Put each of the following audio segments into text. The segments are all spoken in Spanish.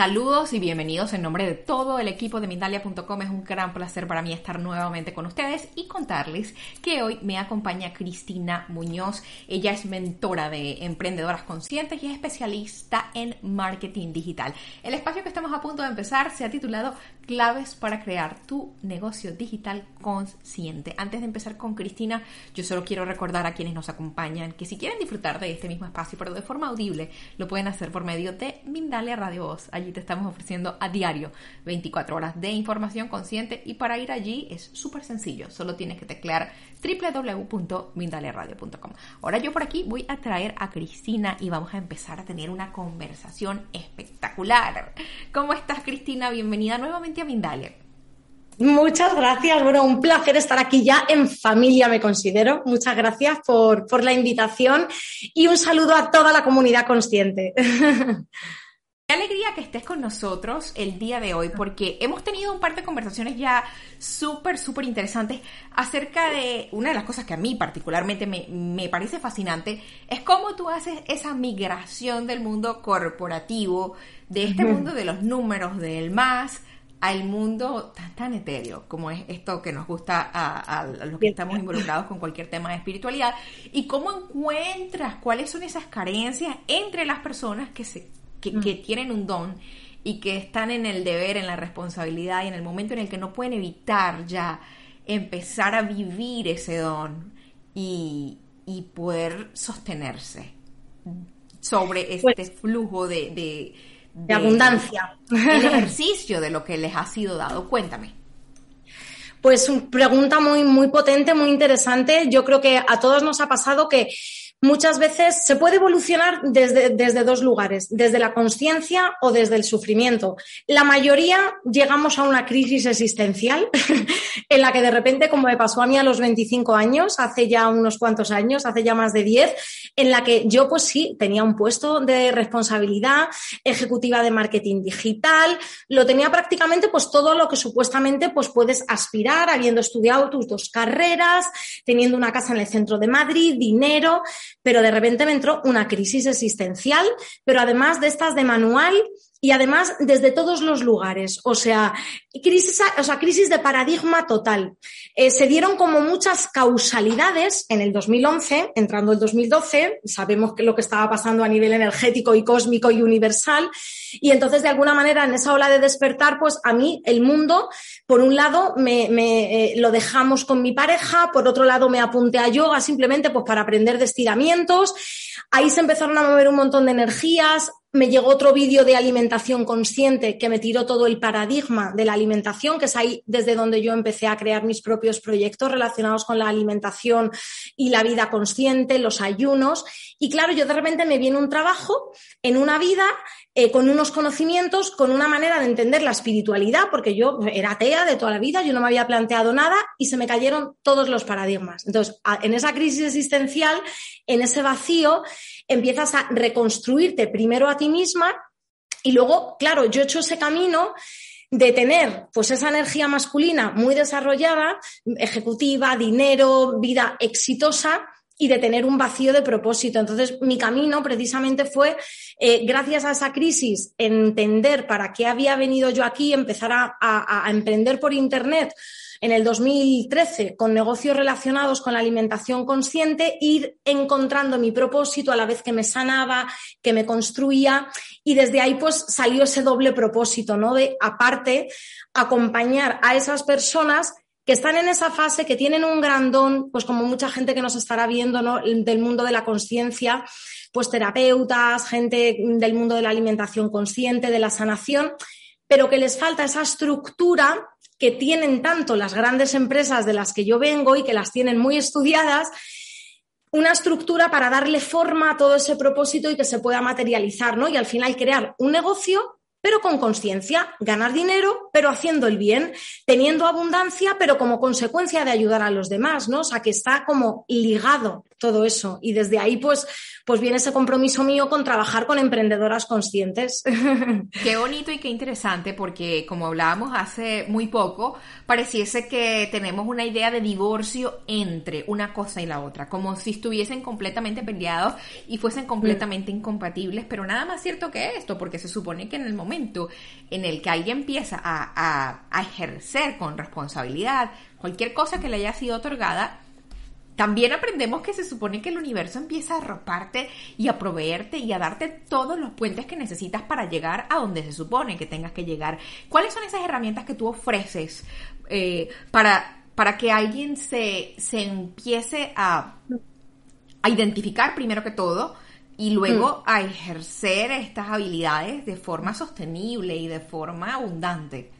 Saludos y bienvenidos en nombre de todo el equipo de Mindalia.com. Es un gran placer para mí estar nuevamente con ustedes y contarles que hoy me acompaña Cristina Muñoz. Ella es mentora de emprendedoras conscientes y es especialista en marketing digital. El espacio que estamos a punto de empezar se ha titulado Claves para crear tu negocio digital consciente. Antes de empezar con Cristina, yo solo quiero recordar a quienes nos acompañan que si quieren disfrutar de este mismo espacio, pero de forma audible, lo pueden hacer por medio de Mindalia Radio Voz Allí te estamos ofreciendo a diario 24 horas de información consciente y para ir allí es súper sencillo. Solo tienes que teclear www.mindaliaradio.com. Ahora yo por aquí voy a traer a Cristina y vamos a empezar a tener una conversación espectacular. ¿Cómo estás Cristina? Bienvenida nuevamente a Mindalia. Muchas gracias. Bueno, un placer estar aquí ya en familia, me considero. Muchas gracias por, por la invitación y un saludo a toda la comunidad consciente. Qué alegría que estés con nosotros el día de hoy, porque hemos tenido un par de conversaciones ya súper, súper interesantes acerca de una de las cosas que a mí particularmente me, parece fascinante, es cómo tú haces esa migración del mundo corporativo, de este mundo de los números, del más, al mundo tan, tan etéreo como es esto que nos gusta a, a, los que estamos involucrados con cualquier tema de espiritualidad y cómo encuentras cuáles son esas carencias entre las personas que se Mm. que, tienen un don y que están en el deber, en la responsabilidad y en el momento en el que no pueden evitar ya empezar a vivir ese don y, poder sostenerse sobre pues este flujo de, de, de abundancia. El ejercicio de lo que les ha sido dado. Cuéntame. Pues pregunta muy, muy potente, muy interesante. Yo creo que a todos nos ha pasado que muchas veces se puede evolucionar desde, desde dos lugares, desde la conciencia o desde el sufrimiento. La mayoría llegamos a una crisis existencial en la que de repente, como me pasó a mí a los 25 años, hace ya unos cuantos años, hace ya más de 10, en la que yo pues sí tenía un puesto de responsabilidad ejecutiva de marketing digital, lo tenía prácticamente pues todo lo que supuestamente pues puedes aspirar habiendo estudiado tus dos carreras, teniendo una casa en el centro de Madrid, dinero, pero de repente me entró una crisis existencial, pero además de estas de manual y además desde todos los lugares. O sea, crisis, o sea, crisis de paradigma total. Eh, se dieron como muchas causalidades en el 2011, entrando el 2012, sabemos que lo que estaba pasando a nivel energético y cósmico y universal, y entonces de alguna manera en esa ola de despertar, pues a mí el mundo, por un lado, me, me eh, lo dejamos con mi pareja, por otro lado me apunté a yoga simplemente pues para aprender de estiramientos, ahí se empezaron a mover un montón de energías, me llegó otro vídeo de alimentación consciente que me tiró todo el paradigma de la alimentación, que es ahí desde donde yo empecé a crear mis propios proyectos relacionados con la alimentación y la vida consciente, los ayunos. Y claro, yo de repente me viene un trabajo en una vida eh, con unos conocimientos, con una manera de entender la espiritualidad, porque yo era atea de toda la vida, yo no me había planteado nada y se me cayeron todos los paradigmas. Entonces, en esa crisis existencial, en ese vacío, empiezas a reconstruirte primero a ti misma y luego, claro, yo he hecho ese camino de tener pues esa energía masculina muy desarrollada, ejecutiva, dinero, vida exitosa, y de tener un vacío de propósito. Entonces, mi camino precisamente fue, eh, gracias a esa crisis, entender para qué había venido yo aquí, empezar a, a emprender por Internet en el 2013 con negocios relacionados con la alimentación consciente, ir encontrando mi propósito a la vez que me sanaba, que me construía y desde ahí pues salió ese doble propósito, ¿no? De aparte acompañar a esas personas que están en esa fase, que tienen un gran don, pues como mucha gente que nos estará viendo del mundo de la conciencia, pues terapeutas, gente del mundo de la alimentación consciente, de la sanación, pero que les falta esa estructura que tienen tanto las grandes empresas de las que yo vengo y que las tienen muy estudiadas, una estructura para darle forma a todo ese propósito y que se pueda materializar, ¿no? Y al final crear un negocio pero con conciencia, ganar dinero, pero haciendo el bien, teniendo abundancia, pero como consecuencia de ayudar a los demás, ¿no? O sea, que está como ligado todo eso. Y desde ahí, pues, pues viene ese compromiso mío con trabajar con emprendedoras conscientes. Qué bonito y qué interesante, porque como hablábamos hace muy poco, pareciese que tenemos una idea de divorcio entre una cosa y la otra, como si estuviesen completamente peleados y fuesen completamente incompatibles, pero nada más cierto que esto, porque se supone que en el momento en el que alguien empieza a, a ejercer con responsabilidad cualquier cosa que le haya sido otorgada, también aprendemos que se supone que el universo empieza a arroparte y a proveerte y a darte todos los puentes que necesitas para llegar a donde se supone que tengas que llegar. ¿Cuáles son esas herramientas que tú ofreces eh, para, para que alguien se, se empiece a, a identificar primero que todo? y luego mm. a ejercer estas habilidades de forma sostenible y de forma abundante.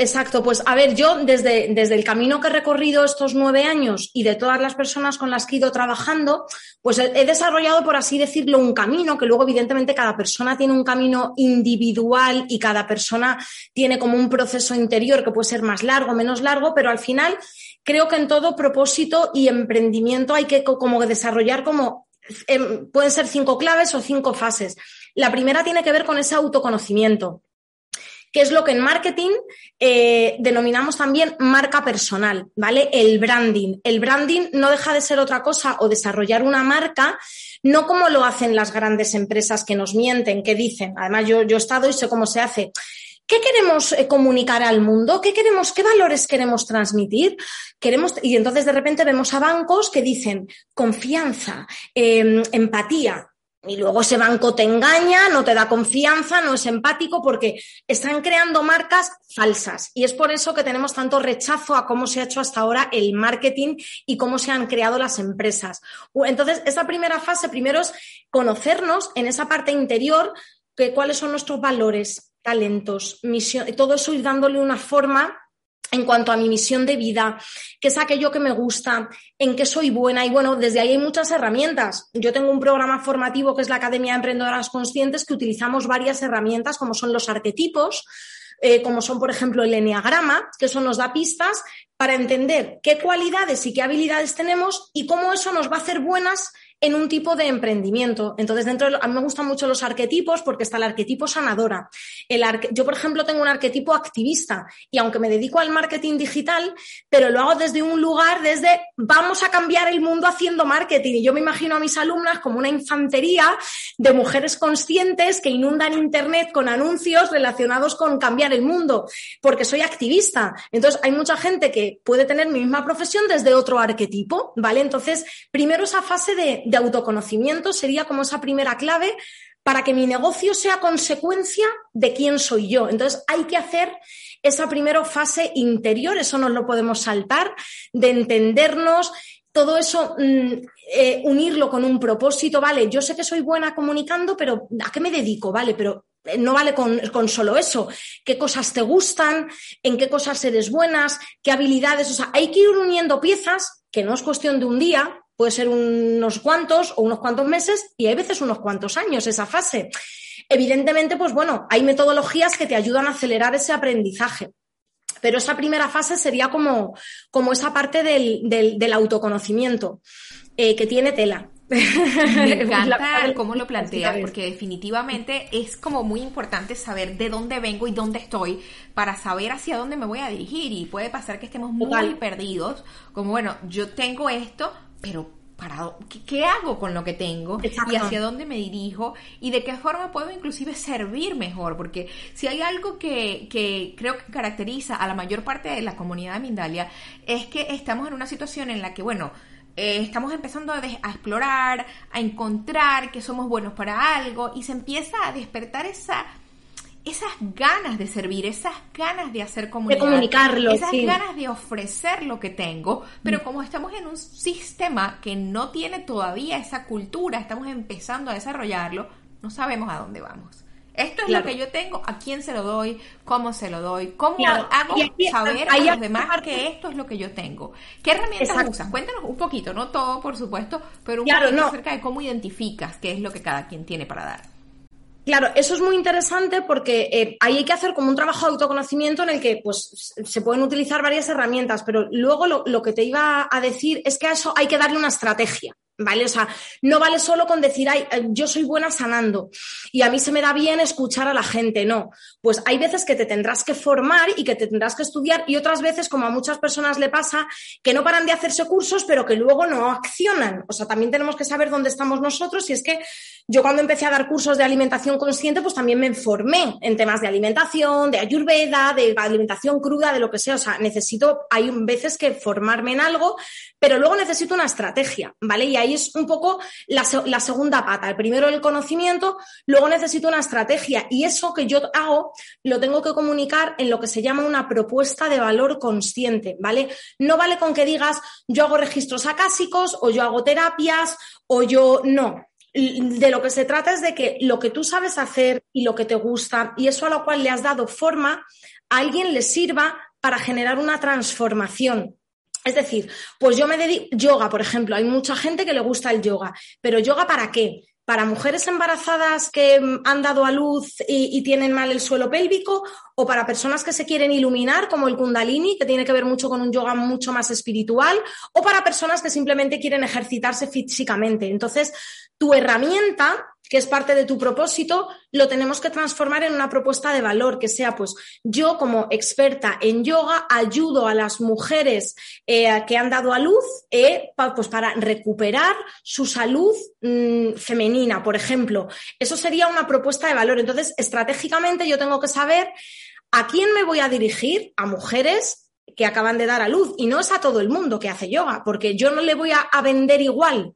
Exacto, pues a ver, yo desde, desde el camino que he recorrido estos nueve años y de todas las personas con las que he ido trabajando, pues he, desarrollado, por así decirlo, un camino que luego evidentemente cada persona tiene un camino individual y cada persona tiene como un proceso interior que puede ser más largo, menos largo, pero al final creo que en todo propósito y emprendimiento hay que como desarrollar como em, pueden ser cinco claves o cinco fases. La primera tiene que ver con ese autoconocimiento que es lo que en marketing eh, denominamos también marca personal, ¿vale? El branding. El branding no deja de ser otra cosa o desarrollar una marca, no como lo hacen las grandes empresas que nos mienten, que dicen, además yo, yo he estado y sé cómo se hace. ¿Qué queremos eh, comunicar al mundo? ¿Qué queremos, qué valores queremos transmitir? Queremos, y entonces de repente vemos a bancos que dicen confianza, em, empatía. Y luego ese banco te engaña, no te da confianza, no es empático porque están creando marcas falsas. Y es por eso que tenemos tanto rechazo a cómo se ha hecho hasta ahora el marketing y cómo se han creado las empresas. Entonces, esa primera fase primero es conocernos en esa parte interior, que, cuáles son nuestros valores, talentos, misión, todo eso ir dándole una forma en cuanto a mi misión de vida, qué es aquello que me gusta, en qué soy buena. Y bueno, desde ahí hay muchas herramientas. Yo tengo un programa formativo que es la Academia de Emprendedoras Conscientes que utilizamos varias herramientas como son los arquetipos, eh, como son, por ejemplo, el enneagrama, que eso nos da pistas para entender qué cualidades y qué habilidades tenemos y cómo eso nos va a hacer buenas en un tipo de emprendimiento. Entonces, dentro de, a mí me gustan mucho los arquetipos porque está el arquetipo sanadora. El yo, por ejemplo, tengo un arquetipo activista y aunque me dedico al marketing digital, pero lo hago desde un lugar, desde vamos a cambiar el mundo haciendo marketing. Y yo me imagino a mis alumnas como una infantería de mujeres conscientes que inundan Internet con anuncios relacionados con cambiar el mundo, porque soy activista. Entonces, hay mucha gente que puede tener mi misma profesión desde otro arquetipo, ¿vale? Entonces, primero esa fase de, de autoconocimiento sería como esa primera clave para que mi negocio sea consecuencia de quién soy yo. Entonces hay que hacer esa primera fase interior, eso no lo podemos saltar, de entendernos, todo eso, mm, eh, unirlo con un propósito, vale, yo sé que soy buena comunicando, pero ¿a qué me dedico? Vale, pero eh, no vale con, con, solo eso. ¿Qué cosas te gustan? ¿En qué cosas eres buenas? ¿Qué habilidades? O sea, hay que ir uniendo piezas, que no es cuestión de un día, puede ser unos cuantos o unos cuantos meses y hay veces unos cuantos años esa fase. Evidentemente, pues bueno, hay metodologías que te ayudan a acelerar ese aprendizaje. Pero esa primera fase sería como, como esa parte del, del, autoconocimiento, eh, que tiene tela. Me encanta cómo lo planteas, porque definitivamente es como muy importante saber de dónde vengo y dónde estoy para saber hacia dónde me voy a dirigir. Y puede pasar que estemos muy perdidos, como bueno, yo tengo esto, pero para, ¿qué, hago con lo que tengo? Y hacia dónde me dirijo y de qué forma puedo inclusive servir mejor, porque si hay algo que, que creo que caracteriza a la mayor parte de la comunidad de Mindalia es que estamos en una situación en la que, bueno, eh, estamos empezando a, a, explorar, a encontrar que somos buenos para algo y se empieza a despertar esa esas ganas de servir, esas ganas de hacer comunidad, de comunicarlo, esas ganas de ofrecer lo que tengo, pero mm. como estamos en un sistema que no tiene todavía esa cultura, estamos empezando a desarrollarlo, no sabemos a dónde vamos. Esto es lo que yo tengo, a quién se lo doy, cómo se lo doy, cómo hago saber a los demás que esto es lo que yo tengo. ¿Qué herramientas usas? Cuéntanos un poquito, no todo, por supuesto, pero un poquito acerca de cómo identificas qué es lo que cada quien tiene para dar. Claro, eso es muy interesante porque eh, ahí hay que hacer como un trabajo de autoconocimiento en el que pues, se pueden utilizar varias herramientas, pero luego lo, que te iba a decir es que a eso hay que darle una estrategia. ¿vale? O sea, no vale solo con decir, ay, eh, yo soy buena sanando y a mí se me da bien escuchar a la gente, no. Pues hay veces que te tendrás que formar y que te tendrás que estudiar y otras veces, como a muchas personas le pasa, que no paran de hacerse cursos, pero que luego no accionan. O sea, también tenemos que saber dónde estamos nosotros y es que yo cuando empecé a dar cursos de alimentación consciente, pues también me formé en temas de alimentación, de ayurveda, de alimentación cruda, de lo que sea. O sea, necesito, hay veces que formarme en algo, pero luego necesito una estrategia, ¿vale? Y ahí es un poco la, la segunda pata. El primero el conocimiento, luego necesito una estrategia y eso que yo hago lo tengo que comunicar en lo que se llama una propuesta de valor consciente, ¿vale? No vale con que digas yo hago registros acásicos o yo hago terapias o yo no. De lo que se trata es de que lo que tú sabes hacer y lo que te gusta y eso a lo cual le has dado forma, a alguien le sirva para generar una transformación. Es decir, pues yo me dedico, yoga, por ejemplo, hay mucha gente que le gusta el yoga, pero yoga para qué? Para mujeres embarazadas que mm, han dado a luz y, tienen mal el suelo pélvico o para personas que se quieren iluminar como el kundalini, que tiene que ver mucho con un yoga mucho más espiritual, o para personas que simplemente quieren ejercitarse físicamente. Entonces, tu herramienta que es parte de tu propósito, lo tenemos que transformar en una propuesta de valor, que sea, pues, yo como experta en yoga ayudo a las mujeres eh, que han dado a luz, eh, pues, para recuperar su salud mm, femenina, por ejemplo. Eso sería una propuesta de valor. Entonces, estratégicamente yo tengo que saber a quién me voy a dirigir, a mujeres que acaban de dar a luz, y no es a todo el mundo que hace yoga, porque yo no le voy a vender igual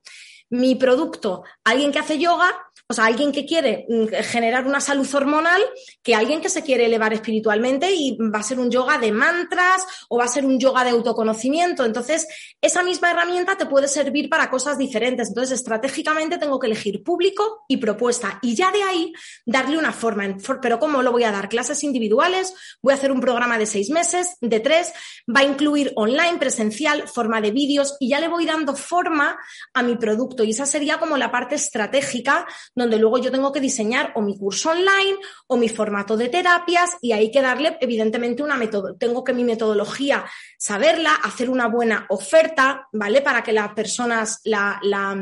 mi producto alguien que hace yoga o sea, alguien que quiere mm, generar una salud hormonal que alguien que se quiere elevar espiritualmente y va a ser un yoga de mantras o va a ser un yoga de autoconocimiento. Entonces, esa misma herramienta te puede servir para cosas diferentes. Entonces, estratégicamente tengo que elegir público y propuesta y ya de ahí darle una forma. Pero ¿cómo lo voy a dar? Clases individuales, voy a hacer un programa de seis meses, de tres, va a incluir online, presencial, forma de vídeos y ya le voy dando forma a mi producto. Y esa sería como la parte estratégica donde luego yo tengo que diseñar o mi curso online o mi formato de terapias y hay que darle evidentemente una método. Tengo que mi metodología saberla, hacer una buena oferta, ¿vale? Para que las personas la, la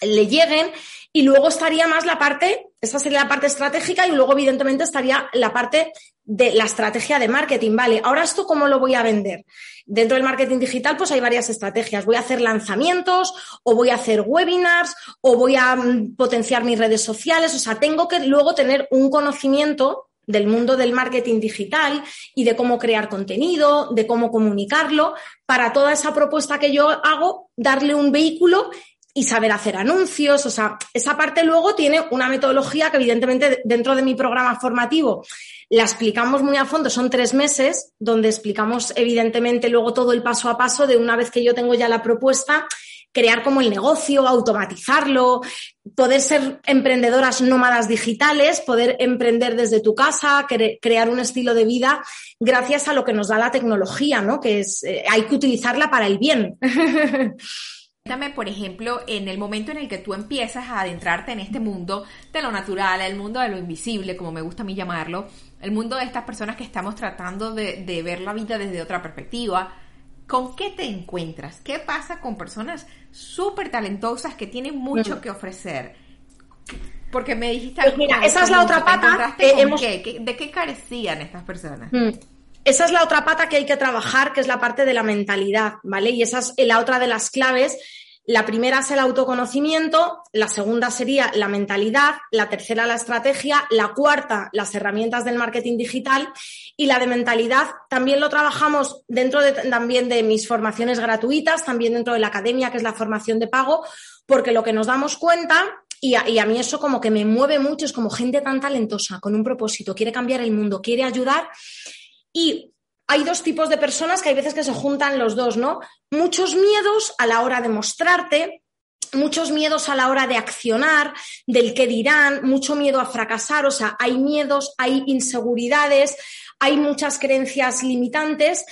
le lleguen y luego estaría más la parte, esa sería la parte estratégica y luego evidentemente estaría la parte de la estrategia de marketing, ¿vale? Ahora esto cómo lo voy a vender. Dentro del marketing digital pues hay varias estrategias. Voy a hacer lanzamientos o voy a hacer webinars o voy a mm, potenciar mis redes sociales, o sea, tengo que luego tener un conocimiento del mundo del marketing digital y de cómo crear contenido, de cómo comunicarlo, para toda esa propuesta que yo hago, darle un vehículo y saber hacer anuncios. O sea, esa parte luego tiene una metodología que evidentemente dentro de mi programa formativo la explicamos muy a fondo. Son tres meses donde explicamos evidentemente luego todo el paso a paso de una vez que yo tengo ya la propuesta crear como el negocio, automatizarlo, poder ser emprendedoras nómadas digitales, poder emprender desde tu casa, crear un estilo de vida gracias a lo que nos da la tecnología, ¿no? Que es, eh, hay que utilizarla para el bien. Por ejemplo, en el momento en el que tú empiezas a adentrarte en este mundo de lo natural, el mundo de lo invisible, como me gusta a mí llamarlo, el mundo de estas personas que estamos tratando de, ver la vida desde otra perspectiva, ¿con qué te encuentras? ¿Qué pasa con personas súper talentosas que tienen mucho que ofrecer? Porque me dijiste... Pues mira, esa es la otra pata. ¿De qué carecían estas personas? Mm. Esa es la otra pata que hay que trabajar, que es la parte de la mentalidad, ¿vale? Y esa es la otra de las claves la primera es el autoconocimiento, la segunda sería la mentalidad, la tercera la estrategia, la cuarta las herramientas del marketing digital y la de mentalidad también lo trabajamos dentro de, también de mis formaciones gratuitas, también dentro de la academia que es la formación de pago, porque lo que nos damos cuenta y a, y a, mí eso como que me mueve mucho, es como gente tan talentosa, con un propósito, quiere cambiar el mundo, quiere ayudar. Y hay dos tipos de personas que hay veces que se juntan los dos, ¿no? Muchos miedos a la hora de mostrarte, muchos miedos a la hora de accionar, del que dirán, mucho miedo a fracasar, o sea, hay miedos, hay inseguridades, hay muchas creencias limitantes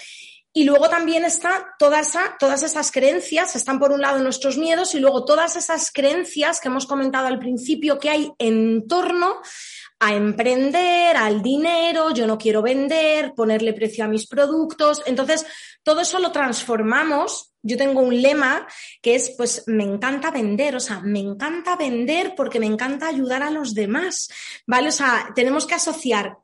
Y luego también está toda todas esas creencias, están por un lado nuestros miedos y luego todas esas creencias que hemos comentado al principio que hay en torno a emprender, al dinero, yo no quiero vender, ponerle precio a mis productos. Entonces, todo eso lo transformamos. Yo tengo un lema que es, pues, me encanta vender, o sea, me encanta vender porque me encanta ayudar a los demás, ¿vale? O sea, tenemos que asociar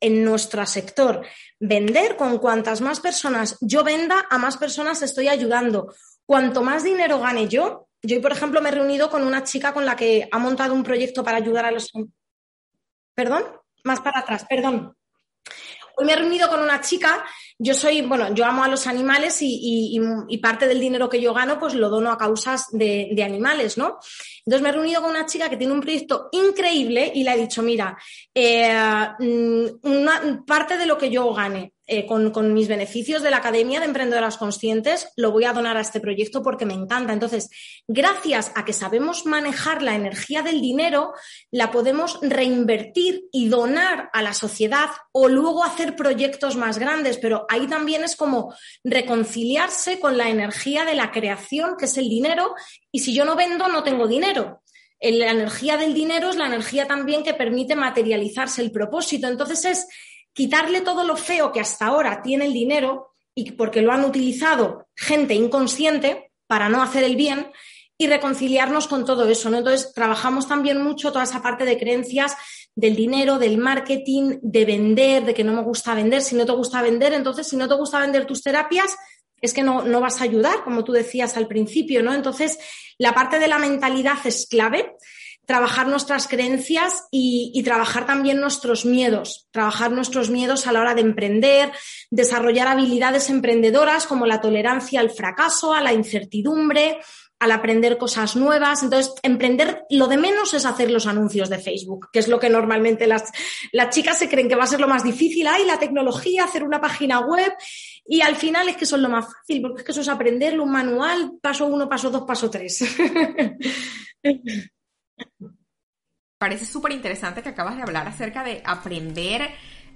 en nuestro sector vender con cuantas más personas yo venda, a más personas estoy ayudando. Cuanto más dinero gane yo, yo, por ejemplo, me he reunido con una chica con la que ha montado un proyecto para ayudar a los Perdón, más para atrás, perdón. Hoy me he reunido con una chica, yo soy, bueno, yo amo a los animales y, parte del dinero que yo gano pues lo dono a causas de, de, animales, ¿no? Entonces me he reunido con una chica que tiene un proyecto increíble y le he dicho, mira, eh, mm, una parte de lo que yo gane eh, con, mis beneficios de la Academia de Emprendedoras Conscientes, lo voy a donar a este proyecto porque me encanta. Entonces, gracias a que sabemos manejar la energía del dinero, la podemos reinvertir y donar a la sociedad o luego hacer proyectos más grandes. Pero ahí también es como reconciliarse con la energía de la creación, que es el dinero, y si yo no vendo, no tengo dinero la energía del dinero es la energía también que permite materializarse el propósito. Entonces es quitarle todo lo feo que hasta ahora tiene el dinero y porque lo han utilizado gente inconsciente para no hacer el bien y reconciliarnos con todo eso, ¿no? Entonces, trabajamos también mucho toda esa parte de creencias del dinero, del marketing, de vender, de que no me gusta vender. Si no te gusta vender, entonces, si no te gusta vender tus terapias, es que no, no vas a ayudar, como tú decías al principio, ¿no? Entonces, la parte de la mentalidad es clave trabajar nuestras creencias y, trabajar también nuestros miedos, trabajar nuestros miedos a la hora de emprender, desarrollar habilidades emprendedoras como la tolerancia al fracaso, a la incertidumbre, al aprender cosas nuevas. Entonces, emprender lo de menos es hacer los anuncios de Facebook, que es lo que normalmente las, las chicas se creen que va a ser lo más difícil. Ay, la tecnología, hacer una página web. Y al final es que son lo más fácil, porque es que eso es aprenderlo, un manual, paso uno, paso dos, paso tres. Parece súper interesante que acabas de hablar acerca de aprender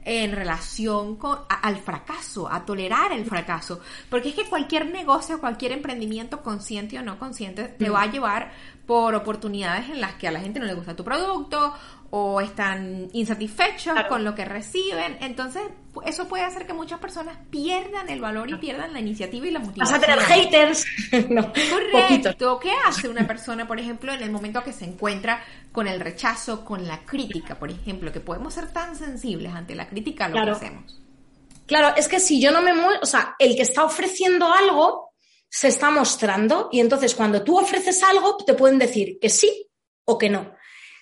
en relación con, al fracaso, a tolerar el fracaso. Porque es que cualquier negocio, cualquier emprendimiento, consciente o no consciente, te va a llevar por oportunidades en las que a la gente no le gusta tu producto o están insatisfechos con lo que reciben. Entonces, eso puede hacer que muchas personas pierdan el valor y pierdan la iniciativa y la motivación. Vas a tener haters. no, Correcto. ¿Qué hace una persona, por ejemplo, en el momento que se encuentra con el rechazo, con la crítica, por ejemplo, que podemos ser tan sensibles ante la crítica a lo que hacemos? Claro, es que si yo no me muevo, o sea, el que está ofreciendo algo se está mostrando y entonces cuando tú ofreces algo te pueden decir que sí o que no.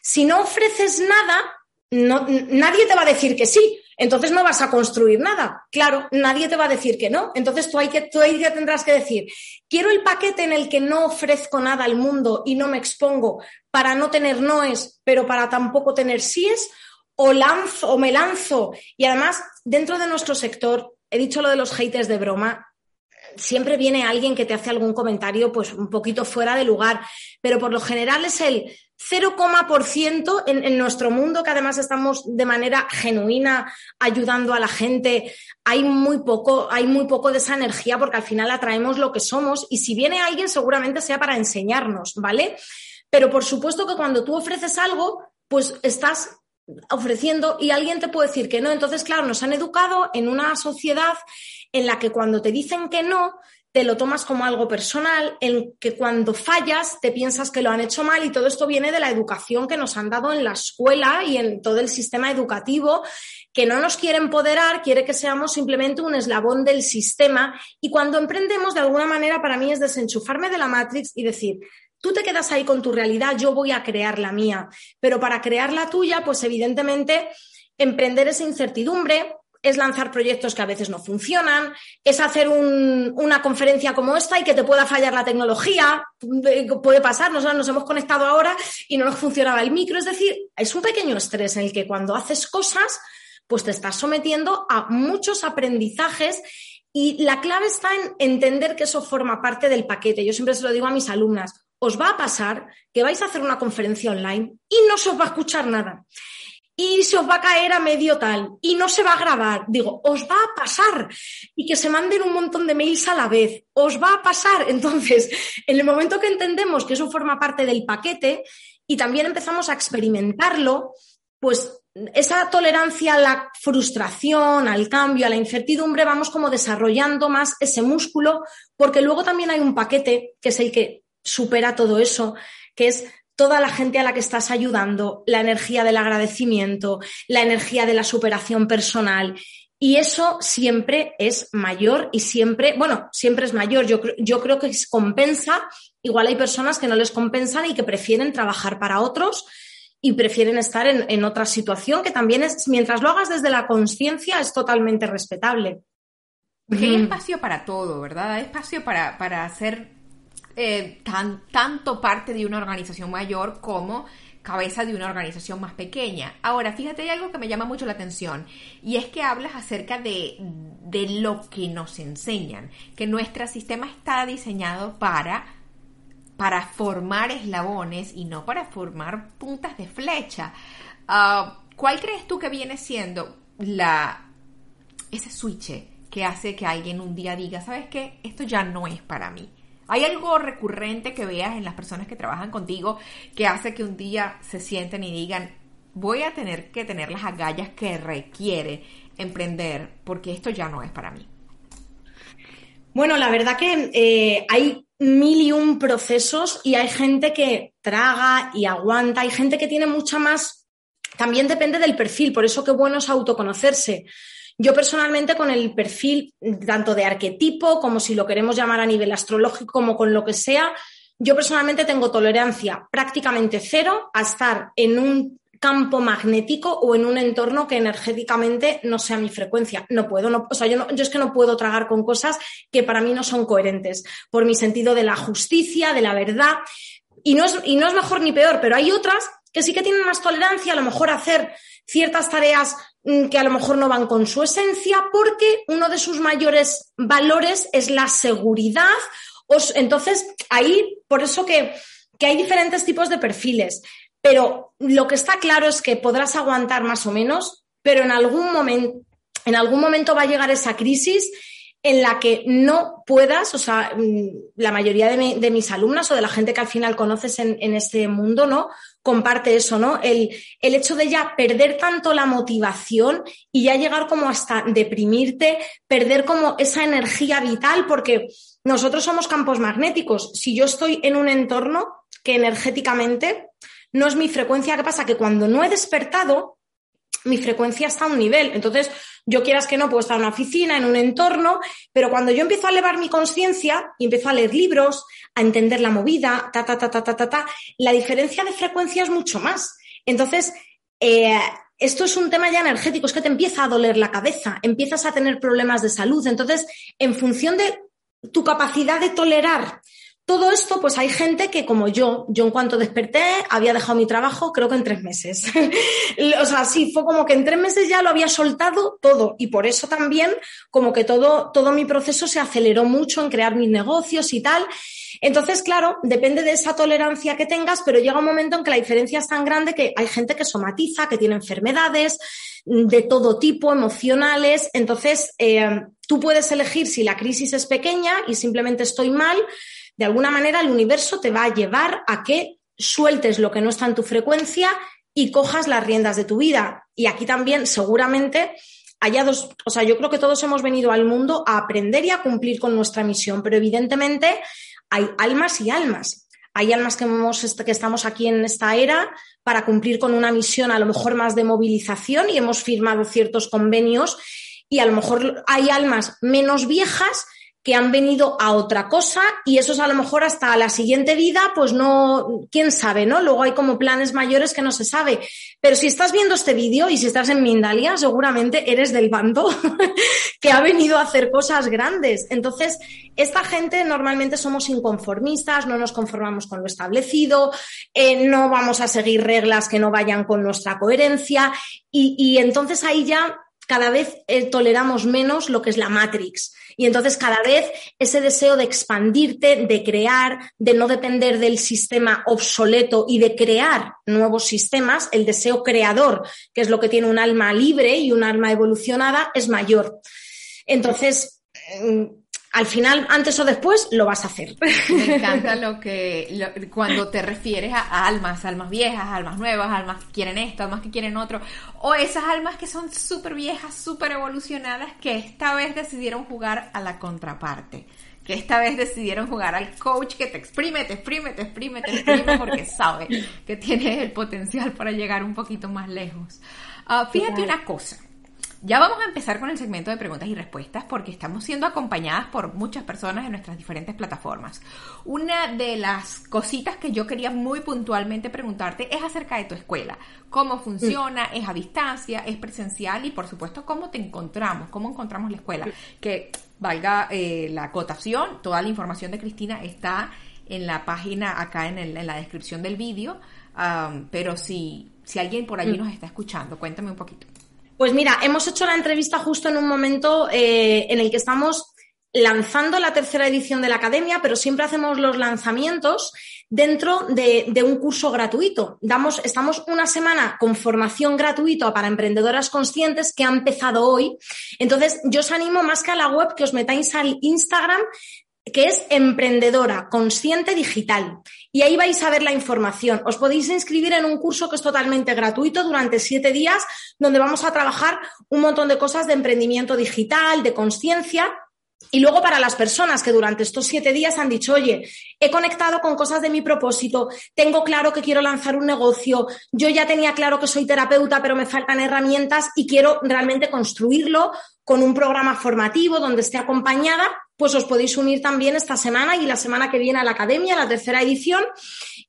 Si no ofreces nada, nadie te va a decir que sí. Entonces no vas a construir nada. Claro, nadie te va a decir que no. Entonces tú, hay que, tú ahí tendrás que decir, quiero el paquete en el que no ofrezco nada al mundo y no me expongo para no tener noes, pero para tampoco tener síes, o lanzo o me lanzo. Y además, dentro de nuestro sector, he dicho lo de los haters de broma, siempre viene alguien que te hace algún comentario pues un poquito fuera de lugar, pero por lo general es el 0,% en, en nuestro mundo, que además estamos de manera genuina ayudando a la gente, hay muy poco, hay muy poco de esa energía porque al final atraemos lo que somos y si viene alguien seguramente sea para enseñarnos, ¿vale? Pero por supuesto que cuando tú ofreces algo, pues estás ofreciendo y alguien te puede decir que no. Entonces, claro, nos han educado en una sociedad en la que cuando te dicen que no, te lo tomas como algo personal, en que cuando fallas te piensas que lo han hecho mal y todo esto viene de la educación que nos han dado en la escuela y en todo el sistema educativo, que no nos quiere empoderar, quiere que seamos simplemente un eslabón del sistema. Y cuando emprendemos de alguna manera para mí es desenchufarme de la Matrix y decir, Tú te quedas ahí con tu realidad, yo voy a crear la mía, pero para crear la tuya, pues evidentemente emprender esa incertidumbre, es lanzar proyectos que a veces no funcionan, es hacer una conferencia como esta y que te pueda fallar la tecnología, puede pasar, nos hemos conectado ahora y no nos funcionaba el micro, es decir, es un pequeño estrés en el que cuando haces cosas, pues te estás sometiendo a muchos aprendizajes y la clave está en entender que eso forma parte del paquete. Yo siempre se lo digo a mis alumnas, os va a pasar que vais a hacer una conferencia online y no se os va a escuchar nada. Y se os va a caer a medio tal y no se va a grabar. Digo, os va a pasar y que se manden un montón de mails a la vez. Os va a pasar. Entonces, en el momento que entendemos que eso forma parte del paquete y también empezamos a experimentarlo, pues esa tolerancia a la frustración, al cambio, a la incertidumbre, vamos como desarrollando más ese músculo, porque luego también hay un paquete que es el que supera todo eso, que es toda la gente a la que estás ayudando, la energía del agradecimiento, la energía de la superación personal. Y eso siempre es mayor y siempre, bueno, siempre es mayor. Yo, yo creo que compensa. Igual hay personas que no les compensan y que prefieren trabajar para otros y prefieren estar en, otra situación que también es, mientras lo hagas desde la conciencia, es totalmente respetable. Porque hay espacio para todo, ¿verdad? Hay espacio para, para hacer eh, tan, tanto parte de una organización mayor como cabeza de una organización más pequeña. Ahora, fíjate, hay algo que me llama mucho la atención y es que hablas acerca de, de lo que nos enseñan, que nuestro sistema está diseñado para, para formar eslabones y no para formar puntas de flecha. Ah, ¿Cuál crees tú que viene siendo la, ese switch que hace que alguien un día diga, sabes qué, esto ya no es para mí? ¿Hay algo recurrente que veas en las personas que trabajan contigo que hace que un día se sienten y digan, voy a tener que tener las agallas que requiere emprender porque esto ya no es para mí? Bueno, la verdad que eh, hay mil y un procesos y hay gente que traga y aguanta, hay gente que tiene mucha más, también depende del perfil, por eso qué bueno es autoconocerse. Yo personalmente con el perfil tanto de arquetipo como si lo queremos llamar a nivel astrológico como con lo que sea, yo personalmente tengo tolerancia prácticamente cero a estar en un campo magnético o en un entorno que energéticamente no sea mi frecuencia. No puedo, no, o sea, yo, yo es que no puedo tragar con cosas que para mí no son coherentes por mi sentido de la justicia, de la verdad. Y no es, y no es mejor ni peor, pero hay otras que sí que tienen más tolerancia, a lo mejor hacer ciertas tareas que a lo mejor no van con su esencia, porque uno de sus mayores valores es la seguridad. Entonces, ahí, por eso que, que hay diferentes tipos de perfiles. Pero lo que está claro es que podrás aguantar más o menos, pero en algún momento, en algún momento va a llegar esa crisis en la que no puedas, o sea, mm, la mayoría de, mis alumnas o de la gente que al final conoces en, en, este mundo, ¿no? Comparte eso, ¿no? El, el hecho de ya perder tanto la motivación y ya llegar como hasta deprimirte, perder como esa energía vital, porque nosotros somos campos magnéticos. Si yo estoy en un entorno que energéticamente no es mi frecuencia, ¿qué pasa? Que cuando no he despertado, mi frecuencia está a un nivel. Entonces, yo quieras que no, puedo estar en una oficina, en un entorno, pero cuando yo empiezo a elevar mi conciencia y empiezo a leer libros, a entender la movida, ta, ta, ta, ta, ta, ta, ta, la diferencia de frecuencia es mucho más. Entonces, eh, esto es un tema ya energético, es que te empieza a doler la cabeza, empiezas a tener problemas de salud. Entonces, en función de tu capacidad de tolerar todo esto, pues hay gente que como yo, yo en cuanto desperté había dejado mi trabajo creo que en tres meses. o sea, sí, fue como que en tres meses ya lo había soltado todo y por eso también como que todo, todo mi proceso se aceleró mucho en crear mis negocios y tal. Entonces, claro, depende de esa tolerancia que tengas, pero llega un momento en que la diferencia es tan grande que hay gente que somatiza, que tiene enfermedades de todo tipo, emocionales. Entonces, eh, tú puedes elegir si la crisis es pequeña y simplemente estoy mal de alguna manera el universo te va a llevar a que sueltes lo que no está en tu frecuencia y cojas las riendas de tu vida. Y aquí también seguramente haya dos, o sea, yo creo que todos hemos venido al mundo a aprender y a cumplir con nuestra misión, pero evidentemente hay almas y almas. Hay almas que, hemos, que estamos aquí en esta era para cumplir con una misión a lo mejor más de movilización y hemos firmado ciertos convenios y a lo mejor hay almas menos viejas que han venido a otra cosa y eso es a lo mejor hasta la siguiente vida, pues no, quién sabe, ¿no? Luego hay como planes mayores que no se sabe. Pero si estás viendo este vídeo y si estás en Mindalia, seguramente eres del bando que ha venido a hacer cosas grandes. Entonces, esta gente normalmente somos inconformistas, no nos conformamos con lo establecido, eh, no vamos a seguir reglas que no vayan con nuestra coherencia y, y entonces ahí ya cada vez eh, toleramos menos lo que es la Matrix. Y entonces cada vez ese deseo de expandirte, de crear, de no depender del sistema obsoleto y de crear nuevos sistemas, el deseo creador, que es lo que tiene un alma libre y un alma evolucionada, es mayor. Entonces, mm, al final, antes o después, lo vas a hacer. Me encanta lo que, cuando te refieres a, almas, almas viejas, almas nuevas, almas que quieren esto, almas que quieren otro, o esas almas que son súper viejas, súper evolucionadas, que esta vez decidieron jugar a la contraparte. Que esta vez decidieron jugar al coach que te exprime, te exprime, te exprime, te exprime, porque sabe que tienes el potencial para llegar un poquito más lejos. Ah, fíjate una cosa. Ya vamos a empezar con el segmento de preguntas y respuestas porque estamos siendo acompañadas por muchas personas en nuestras diferentes plataformas. Una de las cositas que yo quería muy puntualmente preguntarte es acerca de tu escuela. ¿Cómo funciona? ¿Es a distancia? ¿Es presencial? Y por supuesto, ¿cómo te encontramos? ¿Cómo encontramos la escuela? Que valga eh, la acotación, toda la información de Cristina está en la página acá en, en la descripción del vídeo. pero si, si alguien por allí nos está escuchando, cuéntame un poquito. Pues mira, hemos hecho la entrevista justo en un momento eh, en el que estamos lanzando la tercera edición de la academia, pero siempre hacemos los lanzamientos dentro de, un curso gratuito. Damos, estamos una semana con formación gratuita para emprendedoras conscientes que ha empezado hoy. Entonces, yo os animo más que a la web que os metáis al Instagram que es Emprendedora Consciente Digital. Y ahí vais a ver la información. Os podéis inscribir en un curso que es totalmente gratuito durante siete días, donde vamos a trabajar un montón de cosas de emprendimiento digital, de conciencia. Y luego para las personas que durante estos siete días han dicho, oye, he conectado con cosas de mi propósito, tengo claro que quiero lanzar un negocio, yo ya tenía claro que soy terapeuta, pero me faltan herramientas y quiero realmente construirlo con un programa formativo donde esté acompañada, pues os podéis unir también esta semana y la semana que viene a la academia, la tercera edición.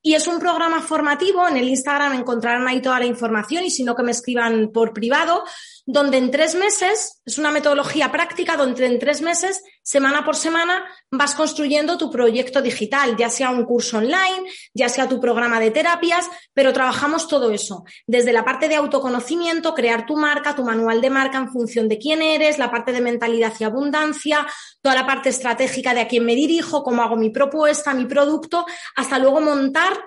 Y es un programa formativo, en el Instagram encontrarán ahí toda la información y si no que me escriban por privado, donde en tres meses, es una metodología práctica donde en tres meses, semana por semana, vas construyendo tu proyecto digital, ya sea un curso online, ya sea tu programa de terapias, pero trabajamos todo eso, desde la parte de autoconocimiento, crear tu marca, tu manual de marca en función de quién eres, la parte de mentalidad y abundancia, toda la parte estratégica de a quién me dirijo, cómo hago mi propuesta, mi producto, hasta luego montar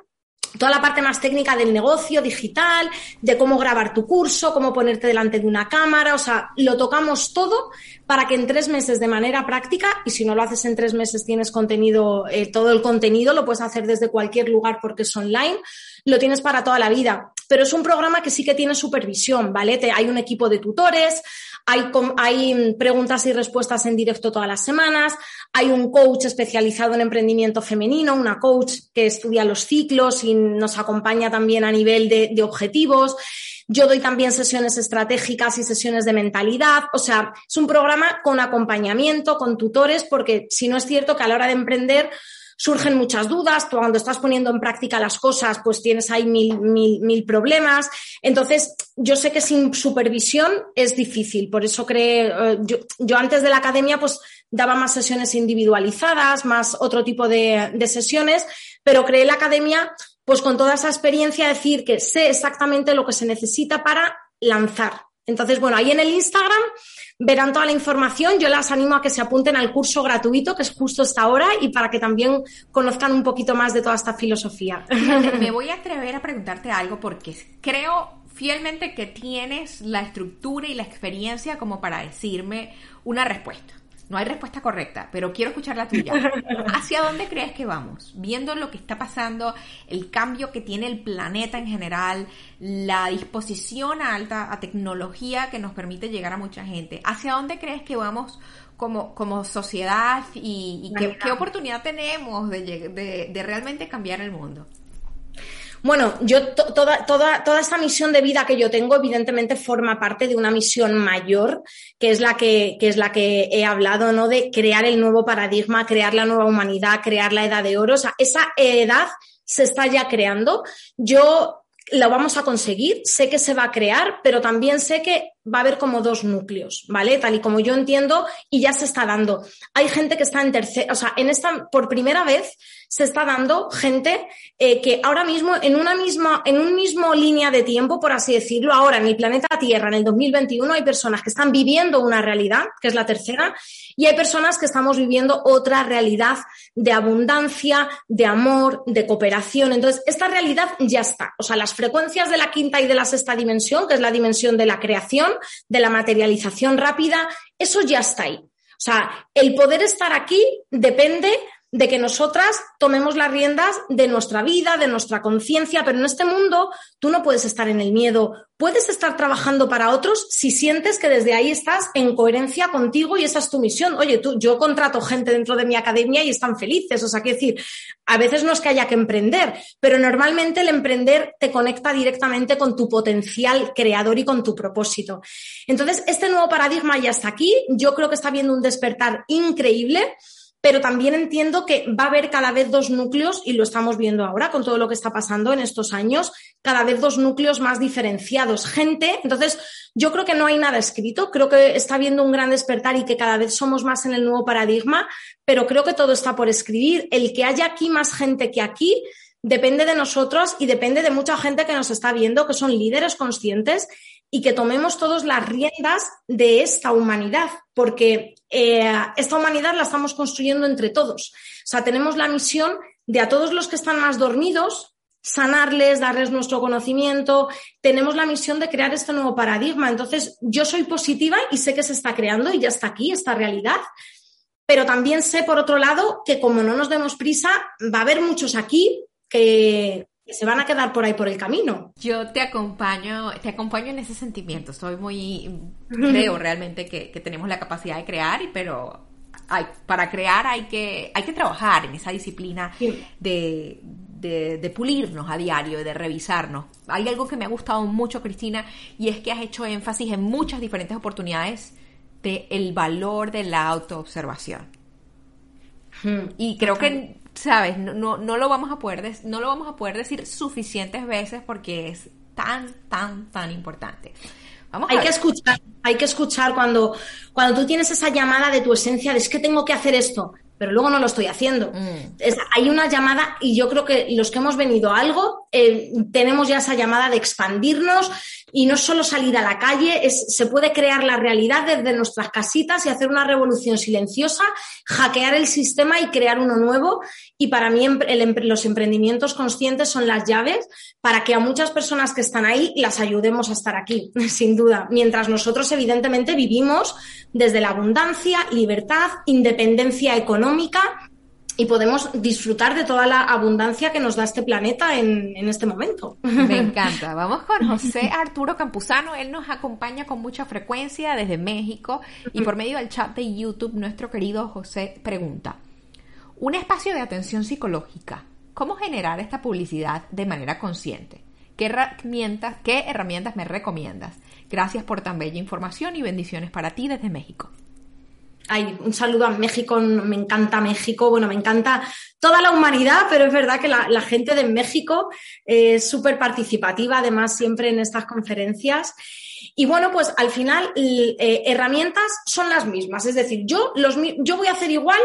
toda la parte más técnica del negocio digital, de cómo grabar tu curso, cómo ponerte delante de una cámara, o sea, lo tocamos todo para que en tres meses de manera práctica, y si no lo haces en tres meses tienes contenido, eh, todo el contenido lo puedes hacer desde cualquier lugar porque es online, lo tienes para toda la vida. Pero es un programa que sí que tiene supervisión, ¿vale? Te, hay un equipo de tutores, hay, preguntas y respuestas en directo todas las semanas, hay un coach especializado en emprendimiento femenino, una coach que estudia los ciclos y nos acompaña también a nivel de, de objetivos. Yo doy también sesiones estratégicas y sesiones de mentalidad. O sea, es un programa con acompañamiento, con tutores, porque si no es cierto que a la hora de emprender surgen muchas dudas, cuando estás poniendo en práctica las cosas, pues tienes ahí mil, mil, mil problemas. Entonces, yo sé que sin supervisión es difícil, por eso creo, eh, yo, antes de la academia, pues daba más sesiones individualizadas, más otro tipo de, de sesiones, pero creé la academia pues con toda esa experiencia decir que sé exactamente lo que se necesita para lanzar. Entonces, bueno, ahí en el Instagram verán toda la información. Yo las animo a que se apunten al curso gratuito, que es justo esta hora, y para que también conozcan un poquito más de toda esta filosofía. Me voy a atrever a preguntarte algo porque creo fielmente que tienes la estructura y la experiencia como para decirme una respuesta. No hay respuesta correcta, pero quiero escuchar la tuya. ¿Hacia dónde crees que vamos? Viendo lo que está pasando, el cambio que tiene el planeta en general, la disposición a alta a tecnología que nos permite llegar a mucha gente. ¿Hacia dónde crees que vamos como, como sociedad y, qué, oportunidad tenemos de, de realmente cambiar el mundo? Bueno, yo toda, toda, toda esta misión de vida que yo tengo, evidentemente, forma parte de una misión mayor, que es la que, que es la que he hablado, ¿no? De crear el nuevo paradigma, crear la nueva humanidad, crear la edad de oro. O sea, esa edad se está ya creando. Yo lo vamos a conseguir, sé que se va a crear, pero también sé que va a haber como dos núcleos, ¿vale? Tal y como yo entiendo, y ya se está dando. Hay gente que está en tercera, o sea, en esta, por primera vez, se está dando gente eh, que ahora mismo en una misma, en un mismo línea de tiempo, por así decirlo, ahora en el planeta Tierra, en el 2021, hay personas que están viviendo una realidad, que es la tercera, y hay personas que estamos viviendo otra realidad de abundancia, de amor, de cooperación. Entonces, esta realidad ya está. O sea, las frecuencias de la quinta y de la sexta dimensión, que es la dimensión de la creación, de la materialización rápida, eso ya está ahí. O sea, el poder estar aquí depende de que nosotras tomemos las riendas de nuestra vida, de nuestra conciencia, pero en este mundo tú no puedes estar en el miedo, puedes estar trabajando para otros si sientes que desde ahí estás en coherencia contigo y esa es tu misión. Oye, tú, yo contrato gente dentro de mi academia y están felices, o sea, quiero decir, a veces no es que haya que emprender, pero normalmente el emprender te conecta directamente con tu potencial creador y con tu propósito. Entonces, este nuevo paradigma ya está aquí, yo creo que está viendo un despertar increíble pero también entiendo que va a haber cada vez dos núcleos, y lo estamos viendo ahora con todo lo que está pasando en estos años, cada vez dos núcleos más diferenciados. Gente, entonces yo creo que no hay nada escrito, creo que está habiendo un gran despertar y que cada vez somos más en el nuevo paradigma, pero creo que todo está por escribir. El que haya aquí más gente que aquí depende de nosotros y depende de mucha gente que nos está viendo, que son líderes conscientes y que tomemos todos las riendas de esta humanidad, porque eh, esta humanidad la estamos construyendo entre todos. O sea, tenemos la misión de a todos los que están más dormidos, sanarles, darles nuestro conocimiento. Tenemos la misión de crear este nuevo paradigma. Entonces, yo soy positiva y sé que se está creando y ya está aquí esta realidad. Pero también sé, por otro lado, que como no nos demos prisa, va a haber muchos aquí que se van a quedar por ahí por el camino. Yo te acompaño, te acompaño en ese sentimiento. Soy muy, creo realmente que, tenemos la capacidad de crear, pero hay, para crear hay que, hay que trabajar en esa disciplina de, de, pulirnos a diario, de revisarnos. Hay algo que me ha gustado mucho, Cristina, y es que has hecho énfasis en muchas diferentes oportunidades de el valor de la autoobservación. Y creo que sabes, no, no, lo vamos a poder no lo vamos a poder decir suficientes veces porque es tan, tan, tan importante. Vamos hay que escuchar, hay que escuchar cuando, cuando tú tienes esa llamada de tu esencia de es que tengo que hacer esto pero luego no lo estoy haciendo. Mm. hay una llamada y yo creo que los que hemos venido a algo eh, tenemos ya esa llamada de expandirnos y no solo salir a la calle, es, se puede crear la realidad desde nuestras casitas y hacer una revolución silenciosa, hackear el sistema y crear uno nuevo. Y para mí los emprendimientos conscientes son las llaves para que a muchas personas que están ahí las ayudemos a estar aquí, sin duda. Mientras nosotros evidentemente vivimos desde la abundancia, libertad, independencia económica, y podemos disfrutar de toda la abundancia que nos da este planeta en, este momento. Me encanta. Vamos con José Arturo Campuzano. Él nos acompaña con mucha frecuencia desde México y por medio del chat de YouTube nuestro querido José pregunta, un espacio de atención psicológica, ¿cómo generar esta publicidad de manera consciente? ¿Qué herramientas, qué herramientas me recomiendas? Gracias por tan bella información y bendiciones para ti desde México un saludo a México, me encanta México, bueno, me encanta toda la humanidad, pero es verdad que la, gente de México es súper participativa, además, siempre en estas conferencias. Y bueno, pues al final eh, herramientas son las mismas, es decir, yo, los, yo voy a hacer igual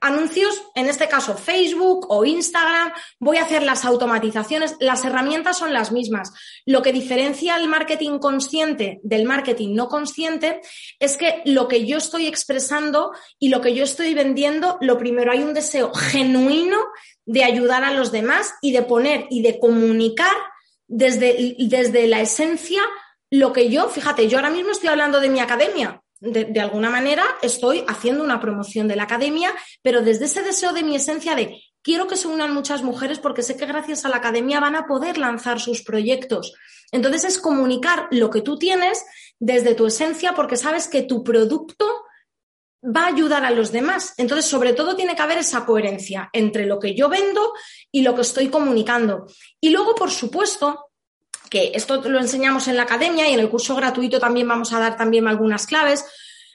anuncios, en este caso Facebook o Instagram, voy a hacer las automatizaciones, las herramientas son las mismas. Lo que diferencia el marketing consciente del marketing no consciente es que lo que yo estoy expresando y lo que yo estoy vendiendo, lo primero hay un deseo genuino de ayudar a los demás y de poner y de comunicar desde, desde la esencia lo que yo, fíjate, yo ahora mismo estoy hablando de mi academia, de, alguna manera estoy haciendo una promoción de la academia, pero desde ese deseo de mi esencia de quiero que se unan muchas mujeres porque sé que gracias a la academia van a poder lanzar sus proyectos. Entonces es comunicar lo que tú tienes desde tu esencia porque sabes que tu producto va a ayudar a los demás. Entonces, sobre todo tiene que haber esa coherencia entre lo que yo vendo y lo que estoy comunicando. Y luego, por supuesto, que esto lo enseñamos en la academia y en el curso gratuito también vamos a dar también algunas claves.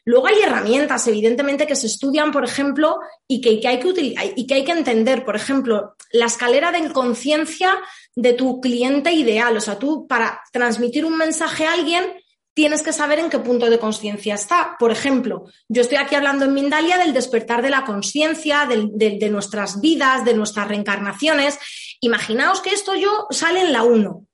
Luego hay herramientas, evidentemente, que se estudian, por ejemplo, y que, hay que utilizar, y que hay que entender. Por ejemplo, la escalera de conciencia de tu cliente ideal. O sea, tú para transmitir un mensaje a alguien tienes que saber en qué punto de conciencia está. Por ejemplo, yo estoy aquí hablando en Mindalia del despertar de la conciencia, de, nuestras vidas, de nuestras reencarnaciones. Imaginaos que esto yo sale en la 1